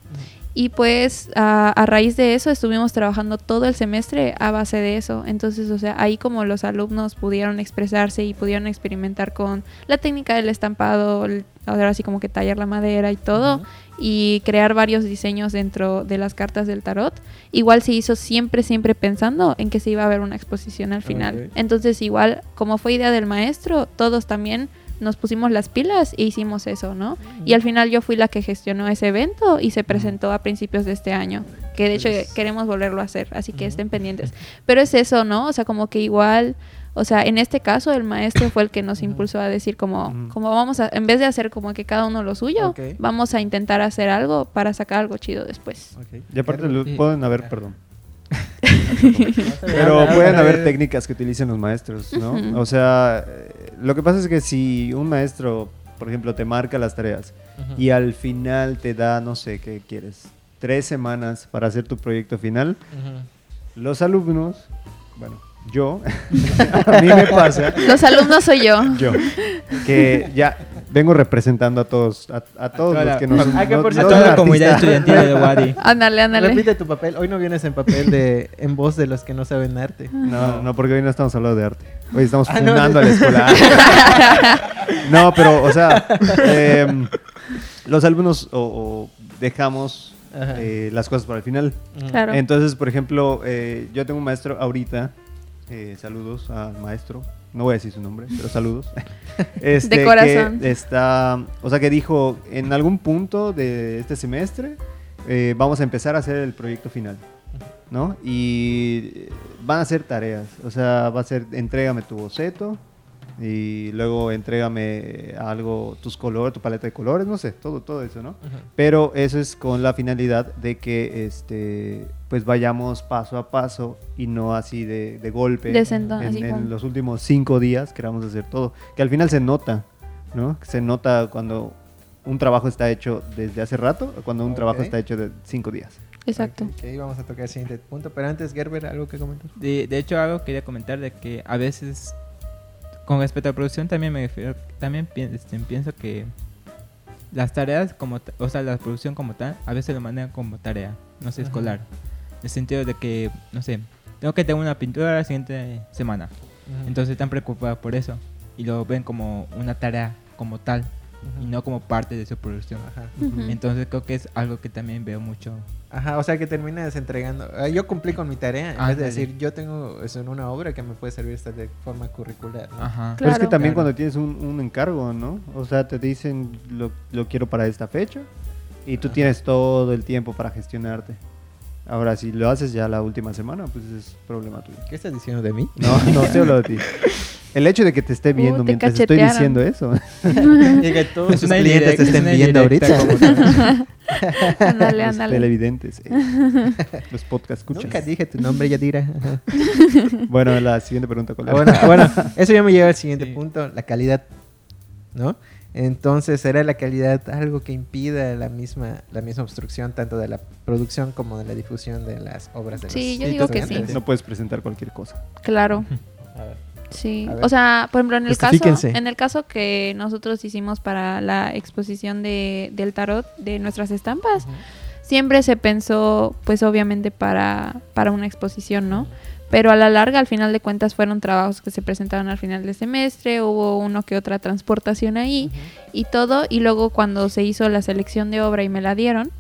Y pues a, a raíz de eso estuvimos trabajando todo el semestre a base de eso. Entonces, o sea, ahí como los alumnos pudieron expresarse y pudieron experimentar con la técnica del estampado, el- ahora sí como que tallar la madera y todo, y crear varios diseños dentro de las cartas del tarot, igual se hizo siempre, siempre pensando en que se iba a haber una exposición al final. Entonces, igual, como fue idea del maestro, todos también nos pusimos las pilas e hicimos eso, ¿no? Y al final yo fui la que gestionó ese evento y se presentó a principios de este año, que de hecho Pues- queremos volverlo a hacer, así que estén pendientes. Pero es eso, ¿no? O sea, como que igual, o sea, en este caso el maestro fue el que nos impulsó a decir como, Ujú. como vamos a, en vez de hacer como que cada uno lo suyo, vamos a intentar hacer algo para sacar algo chido después. Y aparte lo- pueden haber, perdón, [laughs] Pero pueden haber técnicas que utilicen los maestros, ¿no? O sea, eh, lo que pasa es que si un maestro, por ejemplo, te marca las tareas y al final te da, no sé, ¿qué quieres? Tres semanas para hacer tu proyecto final, los alumnos, bueno, yo, [laughs] a mí me [laughs] pasa, Los alumnos soy yo. yo, que ya vengo representando a todos, a, a todos los que nos... Ah, que por no- A toda la comunidad estudiantil de Wadi. [laughs] Ándale, ándale. Repite tu papel. Hoy no vienes en papel de en voz de los que no saben arte. No, no, porque hoy no estamos hablando de arte. Hoy estamos Ah, no, fundando no. a la escuela. [laughs] no, pero, o sea, em, los alumnos o, o dejamos eh, las cosas para el final. Claro. Entonces, por ejemplo, eh, yo tengo un maestro ahorita. eh, saludos al maestro. No voy a decir su nombre, pero saludos. [laughs] Este, De corazón. que está, o sea, que dijo en algún punto de este semestre eh, vamos a empezar a hacer el proyecto final, ¿no? Y eh, van a ser tareas, o sea, va a ser entrégame tu boceto y luego entrégame algo, tus colores, tu paleta de colores, no sé, todo, todo eso, ¿no? Pero eso es con la finalidad de que este pues vayamos paso a paso y no así de, de golpe De sentón, en, así en como- los últimos cinco días queramos hacer todo. Que al final se nota, ¿no? Se nota cuando un trabajo está hecho desde hace rato o cuando un trabajo está hecho de cinco días. Exacto. Ok, ok, vamos a tocar el siguiente punto. Pero antes, Gerber, ¿algo que comentar? De, de hecho, algo quería comentar de que a veces, con respecto a producción, también me refiero, también este, pienso que las tareas como, o sea, la producción como tal, a veces lo manejan como tarea, no sé, Ajá. escolar. En el sentido de que, no sé, tengo que tener una pintura la siguiente semana. Entonces están preocupados por eso y lo ven como una tarea como tal y no como parte de su producción. Ajá. Entonces creo que es algo que también veo mucho. Ajá, o sea que terminas entregando. ah, Yo cumplí con mi tarea. En Ah, vez de decir, yo tengo eso en una obra que me puede servir esta de forma curricular. ¿no? Ajá. Pero es que Claro. también Claro. cuando tienes un, un encargo, ¿no? O sea, te dicen lo, lo quiero para esta fecha y tú Ajá. tienes todo el tiempo para gestionarte. Ahora, si lo haces ya la última semana, pues es problema tuyo. ¿Qué estás diciendo de mí? No, no estoy hablando de ti. [laughs] El hecho de que te esté viendo Uh, te mientras estoy diciendo eso. Y que todos una clientes te estén viendo ahorita. como [laughs] Ándale, Los ándale. televidentes, eh, [laughs] los podcast escuchas. Nunca dije tu nombre, Yadira. [laughs] Bueno, la siguiente pregunta, ¿cuál bueno, bueno, eso ya me lleva al siguiente Sí. punto, la calidad, ¿no? Entonces, ¿será la calidad algo que impida la misma, la misma obstrucción tanto de la producción como de la difusión de las obras de Sí, los yo digo que sí. No puedes presentar cualquier cosa. Claro. A ver. Sí, o sea, por ejemplo, en el caso, en el caso que nosotros hicimos para la exposición de, del tarot de nuestras estampas, siempre se pensó, pues obviamente para, para una exposición, ¿no? Pero a la larga, al final de cuentas, fueron trabajos que se presentaron al final del semestre, hubo uno que otra transportación ahí y todo, y luego cuando se hizo la selección de obra y me la dieron,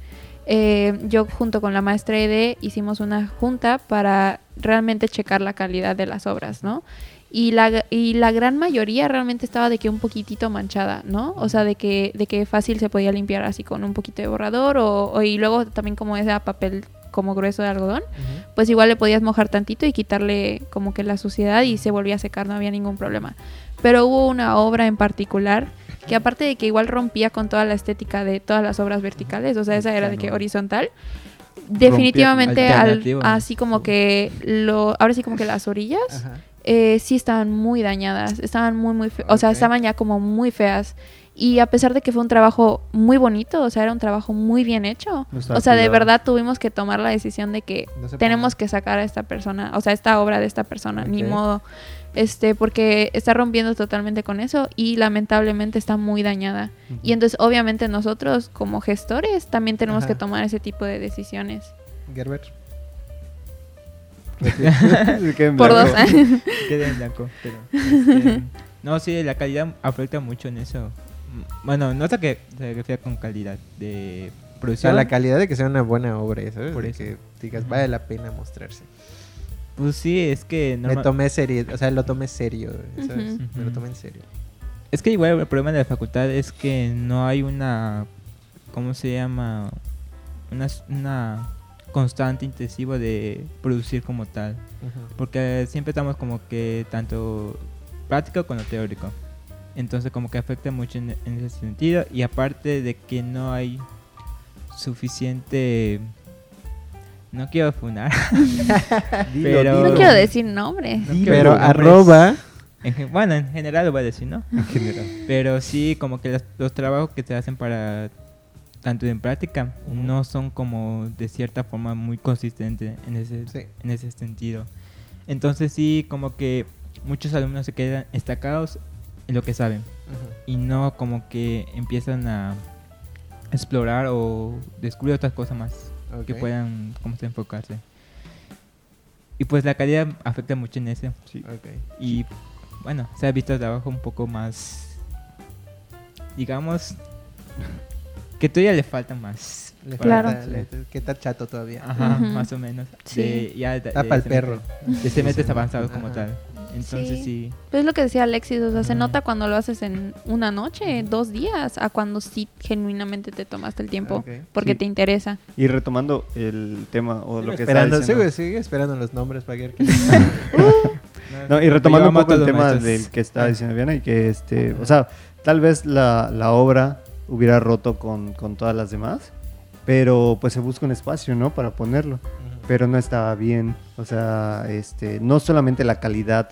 eh, yo junto con la maestra Ede hicimos una junta para realmente checar la calidad de las obras, ¿no? Y la, y la gran mayoría realmente estaba de que un poquitito manchada, ¿no? O sea, de que, de que fácil se podía limpiar así con un poquito de borrador o, o- y luego también como ese papel como grueso de algodón, pues igual le podías mojar tantito y quitarle como que la suciedad y se volvía a secar, no había ningún problema. Pero hubo una obra en particular que aparte de que igual rompía con toda la estética de todas las obras verticales, o sea, esa era de que horizontal, definitivamente al- así como que lo ahora sí como que las orillas Ajá. Eh, sí estaban muy dañadas, estaban muy, muy feas, o sea, estaban ya como muy feas. Y a pesar de que fue un trabajo muy bonito, o sea, era un trabajo muy bien hecho, o sea, de cuidado. verdad tuvimos que tomar la decisión de que No tenemos ponga. que sacar a esta persona, o sea, esta obra de esta persona, ni Ok. modo, este, porque está rompiendo totalmente con eso y lamentablemente está muy dañada. Y entonces, obviamente, nosotros como gestores también tenemos Ajá. que tomar ese tipo de decisiones. Gerber. Por dos años. [laughs] Quedé en blanco, pero, [laughs] este, no, sí, la calidad afecta mucho en eso. Bueno, no sé qué se refiere con calidad de O sea, producción. la calidad de que sea una buena obra, ¿sabes? Por eso. que digas, vale la pena mostrarse. Pues sí, es que Me tomé serio, o sea, lo tomé serio. Me lo tomé en serio. Es que igual el problema de la facultad es que no hay una, ¿cómo se llama? Una, una constante intensivo de producir como tal. Porque siempre estamos como que tanto práctico como teórico. Entonces como que afecta mucho en, en ese sentido. Y aparte de que no hay suficiente... No quiero funar. [laughs] Pero- dilo. No quiero decir nombres. No quiero Pero nombres. arroba... En bueno, en general lo voy a decir, ¿no? En general. Pero sí, como que los, los trabajos que se hacen para tanto en práctica Ujú. no son como de cierta forma muy consistentes en ese, Sí. en ese sentido. Entonces sí, como que muchos alumnos se quedan estancados en lo que saben y no como que empiezan a explorar o descubrir otras cosas más que Ok. puedan como se enfocarse. Y pues la calidad afecta mucho en eso. Sí. Ok. Y bueno, se ha visto el trabajo un poco más, digamos, que todavía le falta más. Le Claro. falta- le- que está chato todavía. Ajá, Ujú. más o menos. Sí. De, ya de, Está pa'l semestres- perro. De semestres Sí. avanzados como tal. Entonces Sí. sí. Pues es lo que decía Alexis, o sea, se Ujú. nota cuando lo haces en una noche, dos días, a cuando sí genuinamente te tomaste el tiempo Ok. porque Sí. te interesa. Y retomando el tema o Sigo lo que está esperando, diciendo. sigo, sigue esperando los nombres para que... [laughs] [laughs] No, y retomando un poco el tema del que estaba diciendo Diana y que este, o sea, tal vez la, la obra hubiera roto con, con todas las demás, pero pues se busca un espacio, ¿no? Para ponerlo, pero no estaba bien, o sea, este, no solamente la calidad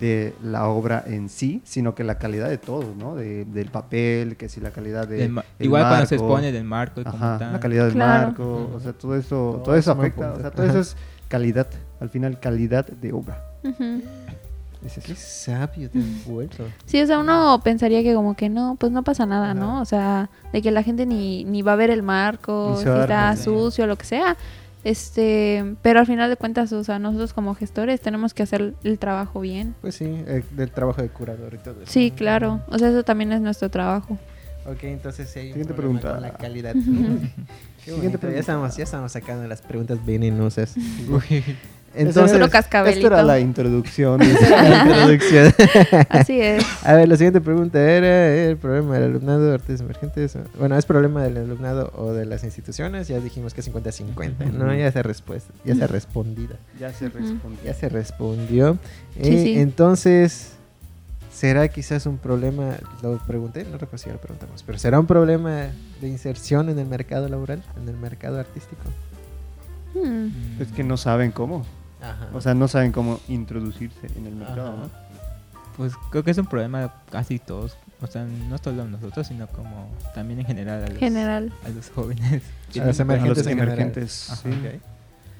de la obra en sí, sino que la calidad de todo, ¿no? De- del papel, que si la calidad de Del igual cuando se marco, expone del marco y Ajá, la calidad del Claro. marco, o sea, todo eso, Todo todo eso afecta, o sea, todo eso [laughs] es calidad, al final calidad de obra. Ujú. Es eso. Qué sabio te has [laughs] vuelto. Sí, o sea, uno pensaría que como que no, pues no pasa nada, Ajá. ¿no? O sea, de que la gente ni, ni va a ver el marco, Ni si está sucio, lo que sea. Este, pero al final de cuentas, o sea, nosotros como gestores tenemos que hacer el trabajo bien. Pues sí, eh, del trabajo de curador y todo eso. Sí, claro. O sea, eso también es nuestro trabajo. Ok, entonces sí hay un Siguiente problema pregunta. con la calidad. [laughs] [laughs] Qué bonito, pregunta. Ya estamos, ya estamos sacando las preguntas venenosas. Entonces, Esto era la introducción. [laughs] la introducción. Así es. A ver, la siguiente pregunta era el problema del alumnado de artes emergentes. Bueno, ¿es problema del alumnado o de las instituciones? Ya dijimos que 50-50, ¿no? Ya se, respuesta, ya se respondida. ya se respondió. Ya se respondió. Sí, Eh, sí. Entonces, ¿será quizás un problema? Lo pregunté, no recuerdo si ya lo preguntamos, pero ¿será un problema de inserción en el mercado laboral, en el mercado artístico? Hmm. Es que no saben cómo. Ajá. O sea, no saben cómo introducirse en el mercado, Ajá. ¿no? Pues creo que es un problema de casi todos. O sea, no solo nosotros, sino como también en general a los, General. a los jóvenes. [laughs] A los A emergentes los emergentes, Ajá, sí.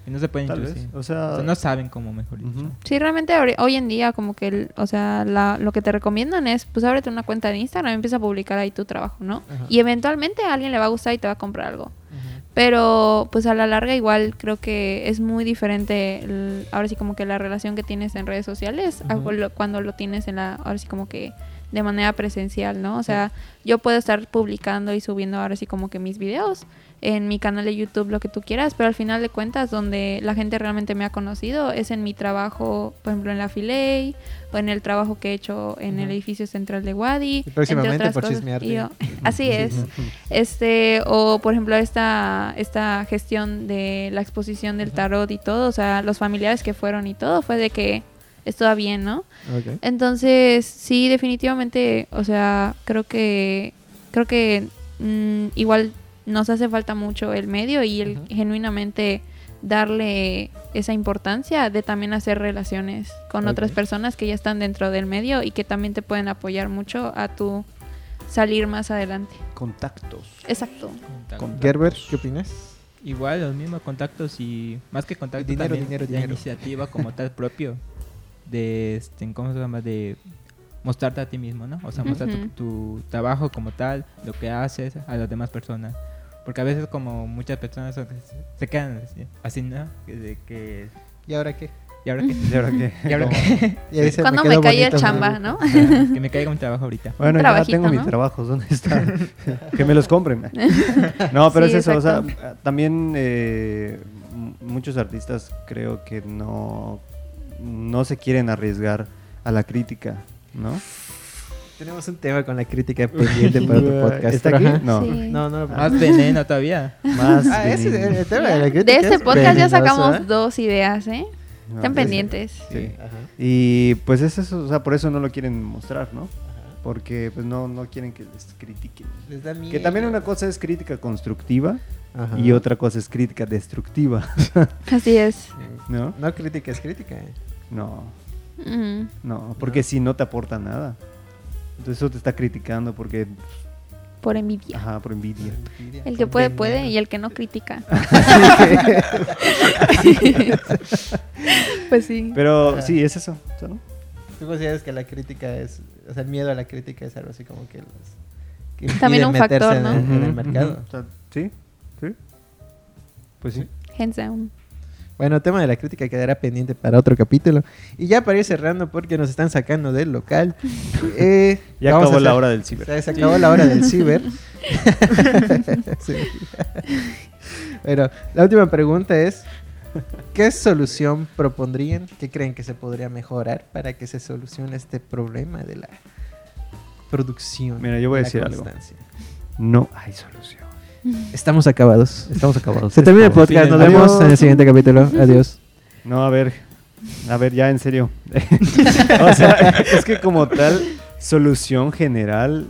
Y no se pueden introducir. O O sea, no saben cómo, mejor. Sí, realmente hoy en día como que, el- o sea, la- lo que te recomiendan es, pues ábrete una cuenta de Instagram y empieza a publicar ahí tu trabajo, ¿no? Ajá. Y eventualmente a alguien le va a gustar y te va a comprar algo. Pero pues a la larga igual creo que es muy diferente el- ahora sí como que la relación que tienes en redes sociales a Ujú. lo- cuando lo tienes en la ahora sí como que de manera presencial, ¿no? O sea, yo puedo estar publicando y subiendo ahora sí como que mis videos en mi canal de YouTube, lo que tú quieras, pero al final de cuentas donde la gente realmente me ha conocido es en mi trabajo, por ejemplo, en la Filey o en el trabajo que he hecho en el edificio central de Wadi. Y próximamente entre otras por cosas. chismearte. Yo- [laughs] así es. Este, o por ejemplo, esta, esta gestión de la exposición del tarot y todo, o sea, los familiares que fueron y todo, fue de que esto va bien, ¿no? Entonces, sí, definitivamente, o sea, creo que creo que mm, igual nos hace falta mucho el medio y el genuinamente darle esa importancia de también hacer relaciones con otras personas que ya están dentro del medio y que también te pueden apoyar mucho a tu salir más adelante. Contactos. Exacto. Con- Gerber, ¿qué opinas? Igual, los mismos contactos y más que contactos, Dinero, también dinero, la dinero. iniciativa como tal propio [laughs] de, este, ¿cómo se llama? De mostrarte a ti mismo, ¿no? O sea, mostrar tu- trabajo como tal, lo que haces a las demás personas. Porque a veces como muchas personas son- se quedan así, así, ¿no? De que ¿Y ahora qué? ¿Y ahora qué? [laughs] ¿Y ahora qué? ¿Y ahora qué? [laughs] Y Cuando me cae el chamba, ¿no? Que me caiga un trabajo ahorita. Bueno, ya trabajito, tengo mis ¿no? trabajos, ¿dónde están? [laughs] que me los compren. No, pero Sí, es eso, o sea, exacto. también eh, m- muchos artistas creo que no, no se quieren arriesgar a la crítica, ¿no? Tenemos un tema con la crítica pendiente para otro [laughs] podcast. ¿Está aquí? No. Sí. No, no lo Más veneno todavía. [laughs] Más Ah, ese es el, tema de la crítica. De este es podcast ya sacamos ¿eh? dos ideas, ¿eh? No, Estén es- pendientes. Sí. Ajá, Y pues es eso, o sea, por eso no lo quieren mostrar, ¿no? ajá. Porque pues no, no quieren que les critiquen. Les da miedo. Que también una cosa es crítica constructiva Ajá. y otra cosa es crítica destructiva, [laughs] Así es. ¿no? No, crítica es crítica. eh. No, Mm. no, porque si no te aporta nada. Entonces eso te está criticando porque, Por envidia. ajá, por envidia. El que puede, puede y el que no critica. [laughs] [laughs] pues sí. Pero Ajá. sí, es eso, ¿no? ¿Tú consideras que la crítica es, o sea, el miedo a la crítica es algo así como que los que También un factor, ¿no? en, el- en el Ujú, mercado? ujú. O sea, sí, sí. Pues sí. Hands down. Bueno, tema de la crítica quedará pendiente para otro capítulo. Y ya para ir cerrando, porque nos están sacando del local. [laughs] eh, Ya acabó la hora del ciber. Se, se acabó la hora del ciber. [laughs] Sí. Bueno, la última pregunta es: ¿qué solución propondrían? ¿Qué creen que se podría mejorar para que se solucione este problema de la producción? Mira, yo voy a decir algo. No hay solución. Estamos acabados. Estamos acabados. Se termina el podcast. Nos Adiós. vemos en el siguiente capítulo. Adiós. No, a ver. A ver, ya en serio. [laughs] o sea, es que como tal, solución general,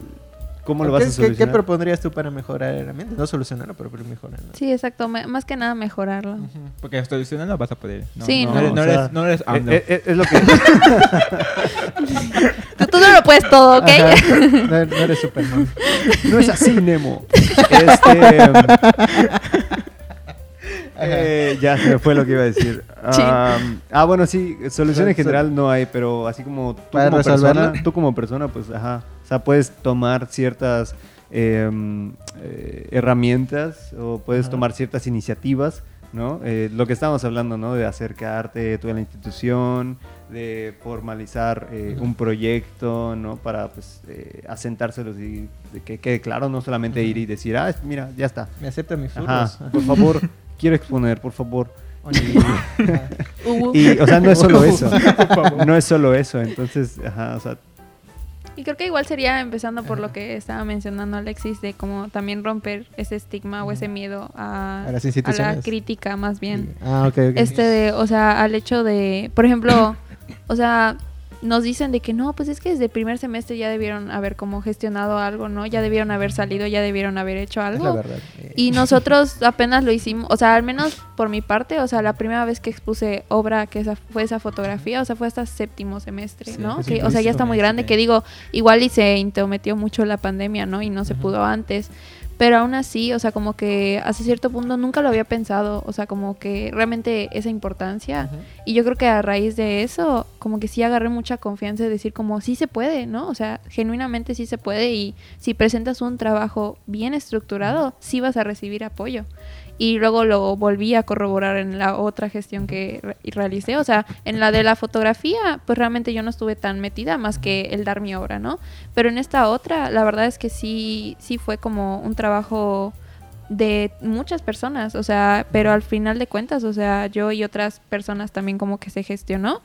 ¿cómo lo vas ¿Qué, a solucionar? qué propondrías tú para mejorar el ambiente? No solucionarlo, pero pero mejorarlo. Sí, exacto. me- más que nada mejorarlo. Porque solucionando vas a poder. No, Sí, no, no. eres, no eres, no eres Eh, AMLO. eh, eh, es lo que... [laughs] Tú, tú no lo puedes todo, ¿ok? Ajá. [laughs] No, no eres Superman. No es así, Nemo. Este, [laughs] eh, ya se me fue lo que iba a decir. Am, ah, bueno, sí, solución en general no hay, pero así como tú ¿Para como resolverlo? persona, tú como persona, pues, ajá, o sea, puedes tomar ciertas em, eh, herramientas o puedes tomar ciertas iniciativas, ¿no? Eh, lo que estábamos hablando, ¿no? De acercarte tú a la institución, de formalizar eh, un proyecto, ¿no? Para, pues, eh, asentárselos y que quede claro, no solamente ir y decir, ah, mira, ya está. Me acepta mis furros. Por favor, [laughs] quiero exponer, por favor. [laughs] Y, o sea, no es solo eso. [laughs] no es solo eso. Entonces, ajá, o sea, Y creo que igual sería empezando por lo que estaba mencionando Alexis, de como también romper ese estigma o ese miedo a, A las a instituciones. la crítica más bien. Ah, ok, ok. Este de, o sea, al hecho de, por ejemplo, [coughs] o sea, nos dicen de que no, pues es que desde el primer semestre ya debieron haber como gestionado algo, ¿no? Ya debieron haber salido, ya debieron haber hecho la algo. verdad. eh. Y nosotros apenas lo hicimos, o sea, al menos por mi parte, o sea, la primera vez que expuse obra que esa, fue esa fotografía, o sea, fue hasta séptimo semestre, Sí, ¿no? Que, o sea, ya está muy grande, que digo, igual y se intrometió mucho la pandemia, ¿no? Y no se pudo antes. Pero aún así, o sea, como que hasta cierto punto nunca lo había pensado, o sea, como que realmente esa importancia. Y yo creo que a raíz de eso, como que sí agarré mucha confianza de decir como sí se puede, ¿no? O sea, genuinamente sí se puede y si presentas un trabajo bien estructurado, sí vas a recibir apoyo. Y luego lo volví a corroborar en la otra gestión que re- realicé. O sea, en la de la fotografía, pues realmente yo no estuve tan metida más que el dar mi obra, ¿no? Pero en esta otra, la verdad es que sí, sí fue como un trabajo de muchas personas, o sea, pero al final de cuentas, o sea, yo y otras personas también como que se gestionó.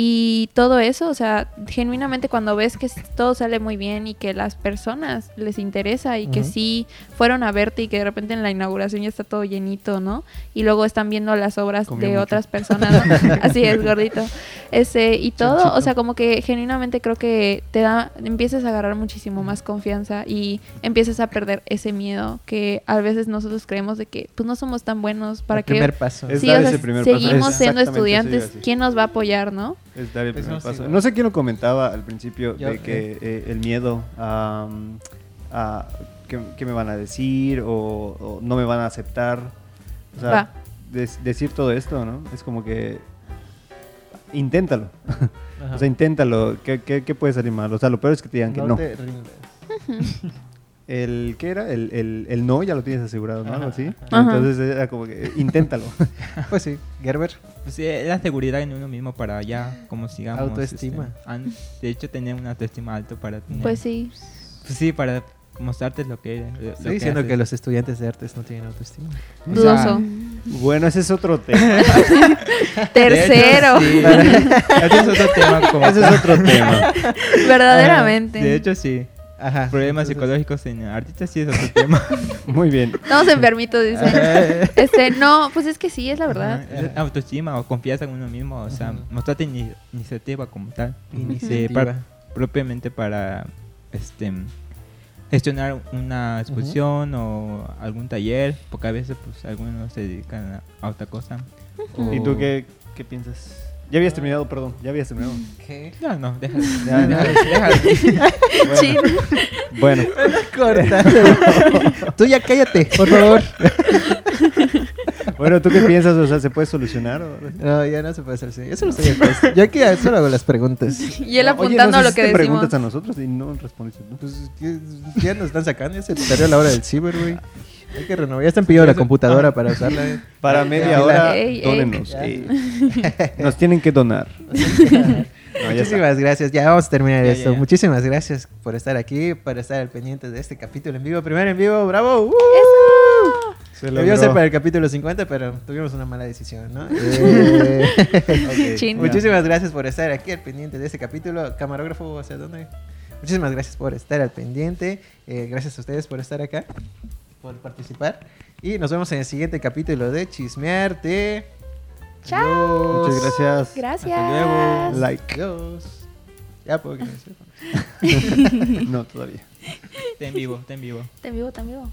Y todo eso, o sea, genuinamente cuando ves que todo sale muy bien y que las personas les interesa y que sí fueron a verte y que de repente en la inauguración ya está todo llenito, ¿no? Y luego están viendo las obras Comió de mucho. otras personas, ¿no? [laughs] Así es, gordito. Ese, y todo, o sea, como que genuinamente creo que te da, empiezas a agarrar muchísimo más confianza y empiezas a perder ese miedo que a veces nosotros creemos de que pues no somos tan buenos para el que primer paso. Es Sí, o sea, ese primer paso. seguimos Es siendo estudiantes. ¿quién nos va a apoyar, no? Es dar el primer Pensamos paso. No sé quién lo comentaba al principio Yo, de que eh, el miedo a, a qué, qué me van a decir o, o no me van a aceptar. O sea, decir todo esto, ¿no? Es como que inténtalo. [laughs] O sea, inténtalo. ¿Qué, qué, qué puede salir mal? O sea, lo peor es que te digan que no. te. [laughs] El, ¿Qué era? El, el, el no ya lo tienes asegurado, ¿no? Algo así. Entonces era como que inténtalo. [laughs] Pues sí, Gerber. Pues sí, es la seguridad en uno mismo para ya, como sigamos. Autoestima. este, an- de hecho, tener una autoestima alto para tener. Pues sí. Pues sí, para mostrarte lo que eres. lo Estoy diciendo haces. que los estudiantes de artes no tienen autoestima. O sea, Dudoso. bueno, ese es otro tema. [laughs] Tercero. Hecho, sí. [laughs] Ese es otro tema. Como ese es otro tema. Verdaderamente. De hecho, sí. Ajá. Problemas Entonces- psicológicos en artistas sí es otro tema. [laughs] Muy bien. Estamos enfermitos, dice. Eh, Este, no, pues es que sí, es la verdad. Ajá, es autoestima o confianza en uno mismo. O sea, mostrarte ini- iniciativa como tal. Iniciativa. Para- propiamente para este gestionar una exposición o algún taller, porque a veces pues algunos se dedican a, otra cosa. ¿Y tú qué, qué piensas? Ya habías terminado, perdón. Ya habías terminado. ¿Qué? No, no, déjalo. Ya, ya. déjalo. [laughs] Chin. Bueno, Corta. [laughs] Tú ya cállate, por favor. bueno, ¿tú qué piensas? O sea, ¿se puede solucionar? o- No, ya no se puede hacer así. Eso lo estoy haciendo. Yo aquí solo hago las preguntas. [laughs] Y él Oye, apuntando nos lo que decimos. preguntas a nosotros y no respondiste. ¿no? Pues ¿qué- ya nos están sacando, ya se perdió la hora del ciber, güey. Hay que renovar. Ya están pidiendo la computadora para usarla. Para media hora, Ey, ey. dónenos. Ya. ey. Nos tienen que donar. [laughs] No, ya está. Muchísimas gracias. Ya vamos a terminar Ya, esto. ya, ya. Muchísimas gracias por estar aquí, por estar al pendiente de este capítulo en vivo. Primero en vivo, bravo. ¡Uh! Se Debió ser para el capítulo 50, pero tuvimos una mala decisión. Eh. [laughs] Muchísimas gracias por estar aquí al pendiente de este capítulo. Camarógrafo, ¿hacia dónde? Muchísimas gracias por estar al pendiente. Eh, gracias a ustedes por estar acá, por participar. Y nos vemos en el siguiente capítulo de Chismearte. Chao. Muchas gracias. Gracias. Hasta luego. Like. Adiós. Ya puedo que [laughs] no todavía. Está en vivo, está en vivo. Te vivo, te vivo.